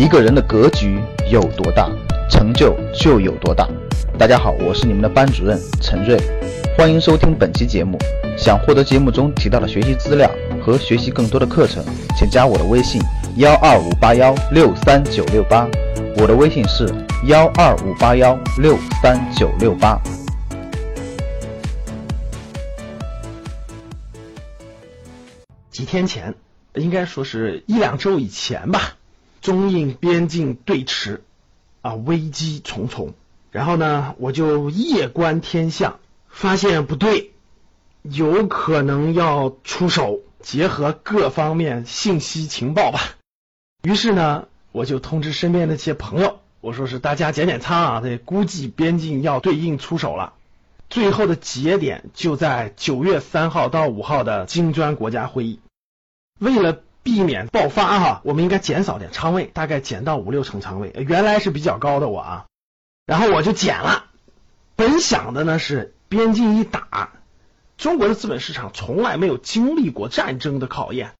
一个人的格局有多大，成就就有多大。大家好，我是你们的班主任陈瑞，欢迎收听本期节目。想获得节目中提到的学习资料和学习更多的课程，请加我的微信幺二五八幺六三九六八。我的微信是幺二五八幺六三九六八。几天前，应该说是一两周以前吧，中印边境对峙啊，危机重重。然后呢，我就夜观天象，发现不对，有可能要出手。结合各方面信息情报吧，于是呢，我就通知身边的一些朋友，我说是大家减减仓啊，这估计边境要对应出手了。最后的节点就在九月三号到五号的金砖国家会议。为了避免爆发哈，我们应该减少点仓位，大概减到五六成仓位。原来是比较高的我啊，然后我就减了。本想的呢是边境一打，中国的资本市场从来没有经历过战争的考验，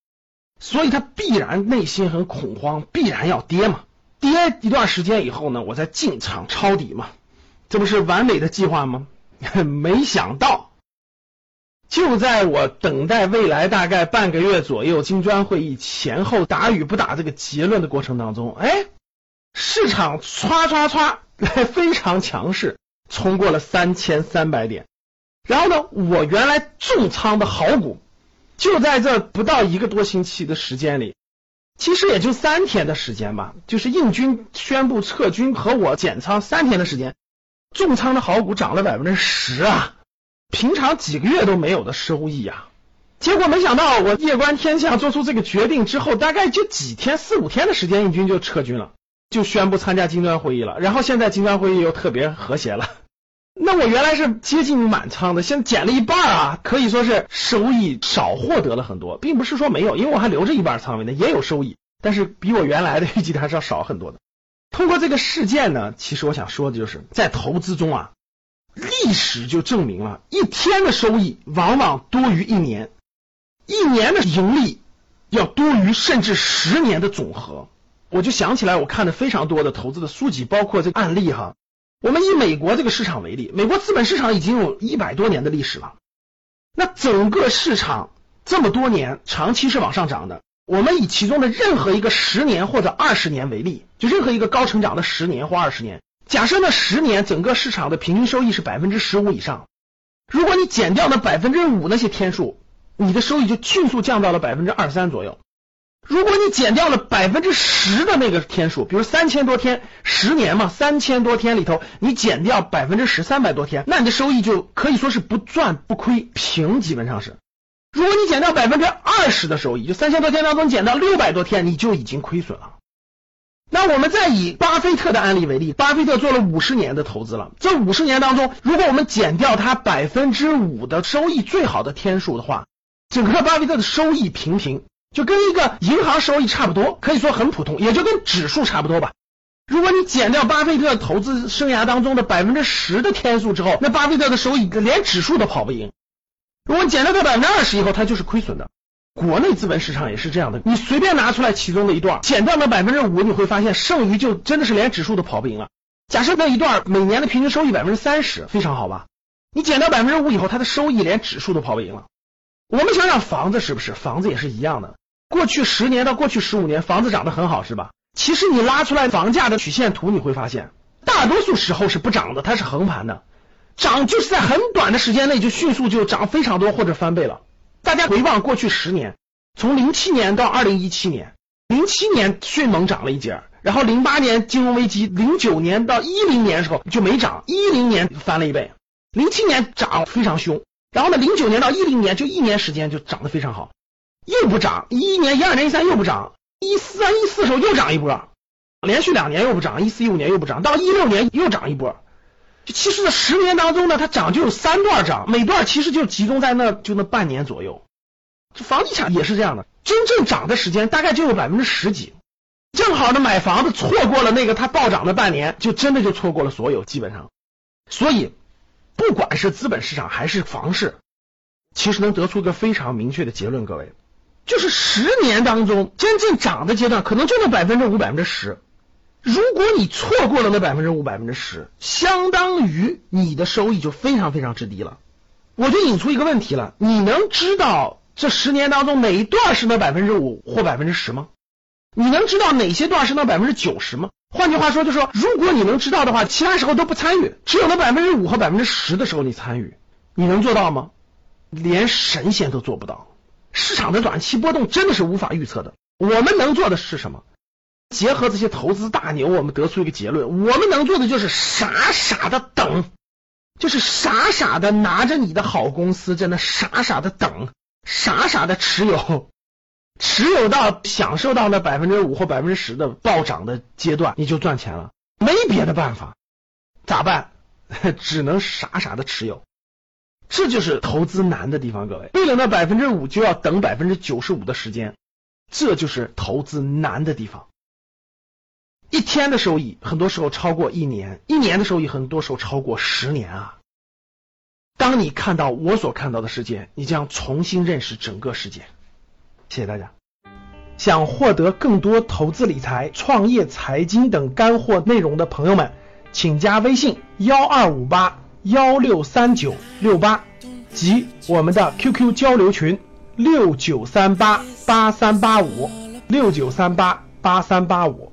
所以它必然内心很恐慌，必然要跌嘛。跌一段时间以后呢，我再进场抄底嘛，这不是完美的计划吗？没想到，就在我等待未来大概半个月左右金砖会议前后打与不打这个结论的过程当中，哎，市场唰唰唰非常强势，冲过了三千三百点。然后呢，我原来重仓的好股，就在这不到一个多星期的时间里，其实也就三天的时间吧，就是印军宣布撤军和我减仓三天的时间。重仓的好股涨了百分之十啊，平常几个月都没有的收益啊！结果没想到我夜观天象做出这个决定之后，大概就几天四五天的时间，印军就撤军了，就宣布参加金砖会议了。然后现在金砖会议又特别和谐了，那我原来是接近满仓的，现在减了一半啊，可以说是收益少获得了很多，并不是说没有，因为我还留着一半仓位呢，也有收益，但是比我原来的预计的还是要少很多的。通过这个事件呢，其实我想说的就是在投资中啊，历史就证明了一天的收益往往多于一年，一年的盈利要多于甚至十年的总和。我就想起来，我看的非常多的投资的书籍，包括这个案例哈。我们以美国这个市场为例，美国资本市场已经有一百多年的历史了，那整个市场这么多年长期是往上涨的。我们以其中的任何一个十年或者二十年为例，就任何一个高成长的十年或二十年，假设那十年整个市场的平均收益是百分之十五以上，如果你减掉那百分之五那些天数，你的收益就迅速降到了百分之二三左右。如果你减掉了百分之十的那个天数，比如三千多天，十年嘛，三千多天里头你减掉百分之十，三百多天，那你的收益就可以说是不赚不亏，平基本上是。如果你减掉百分之二十的收益，就三千多天当中减到六百多天，你就已经亏损了。那我们再以巴菲特的案例为例，巴菲特做了五十年的投资了，这五十年当中，如果我们减掉他百分之五的收益最好的天数的话，整个巴菲特的收益平平，就跟一个银行收益差不多，可以说很普通，也就跟指数差不多吧。如果你减掉巴菲特投资生涯当中的百分之十的天数之后，那巴菲特的收益连指数都跑不赢。如果减掉它百分之二十以后，它就是亏损的。国内资本市场也是这样的，你随便拿出来其中的一段，减掉那百分之五，你会发现剩余就真的是连指数都跑不赢了。假设那一段每年的平均收益百分之三十，非常好吧？你减掉百分之五以后，它的收益连指数都跑不赢了。我们想想房子是不是？房子也是一样的。过去十年到过去十五年，房子涨得很好，是吧？其实你拉出来房价的曲线图，你会发现，大多数时候是不涨的，它是横盘的。涨就是在很短的时间内就迅速就涨非常多或者翻倍了。大家回望过去十年，从零七年到二零一七年，零七年迅猛涨了一截，然后零八年金融危机，零九年到一零年的时候就没涨，一零年翻了一倍，零七年涨非常凶，然后呢零九年到一零年就一年时间就涨得非常好，又不涨，一一年、一二年、一三又不涨，一三一四时候又涨一波，连续两年又不涨，一四一五年又不涨，到一六年又涨一波。其实这十年当中呢，它涨就有三段涨，每段其实就集中在那就那半年左右。这房地产也是这样的，真正涨的时间大概就有百分之十几，正好呢买房子错过了那个它暴涨的半年，就真的就错过了所有基本上。所以不管是资本市场还是房市，其实能得出个非常明确的结论，各位，就是十年当中真正涨的阶段可能就那百分之五百分之十，如果你错过了那百分之五、百分之十，相当于你的收益就非常非常之低了。我就引出一个问题了：你能知道这十年当中哪一段是那百分之五或百分之十吗？你能知道哪些段是那百分之九十吗？换句话说，就是说，如果你能知道的话，其他时候都不参与，只有那百分之五和百分之十的时候你参与，你能做到吗？连神仙都做不到。市场的短期波动真的是无法预测的。我们能做的是什么？结合这些投资大牛，我们得出一个结论：我们能做的就是傻傻的等，就是傻傻的拿着你的好公司，在那傻傻的等，傻傻的持有，持有到享受到那百分之五或百分之十的暴涨的阶段，你就赚钱了。没别的办法，咋办？只能傻傻的持有。这就是投资难的地方，各位。为了那百分之五，就要等百分之九十五的时间，这就是投资难的地方。一天的收益，很多时候超过一年；一年的收益，很多时候超过十年啊！当你看到我所看到的世界，你将重新认识整个世界。谢谢大家。想获得更多投资理财、创业、财经等干货内容的朋友们，请加微信幺二五八。幺六三九六八及我们的 QQ 交流群六九三八八三八五六九三八八三八五。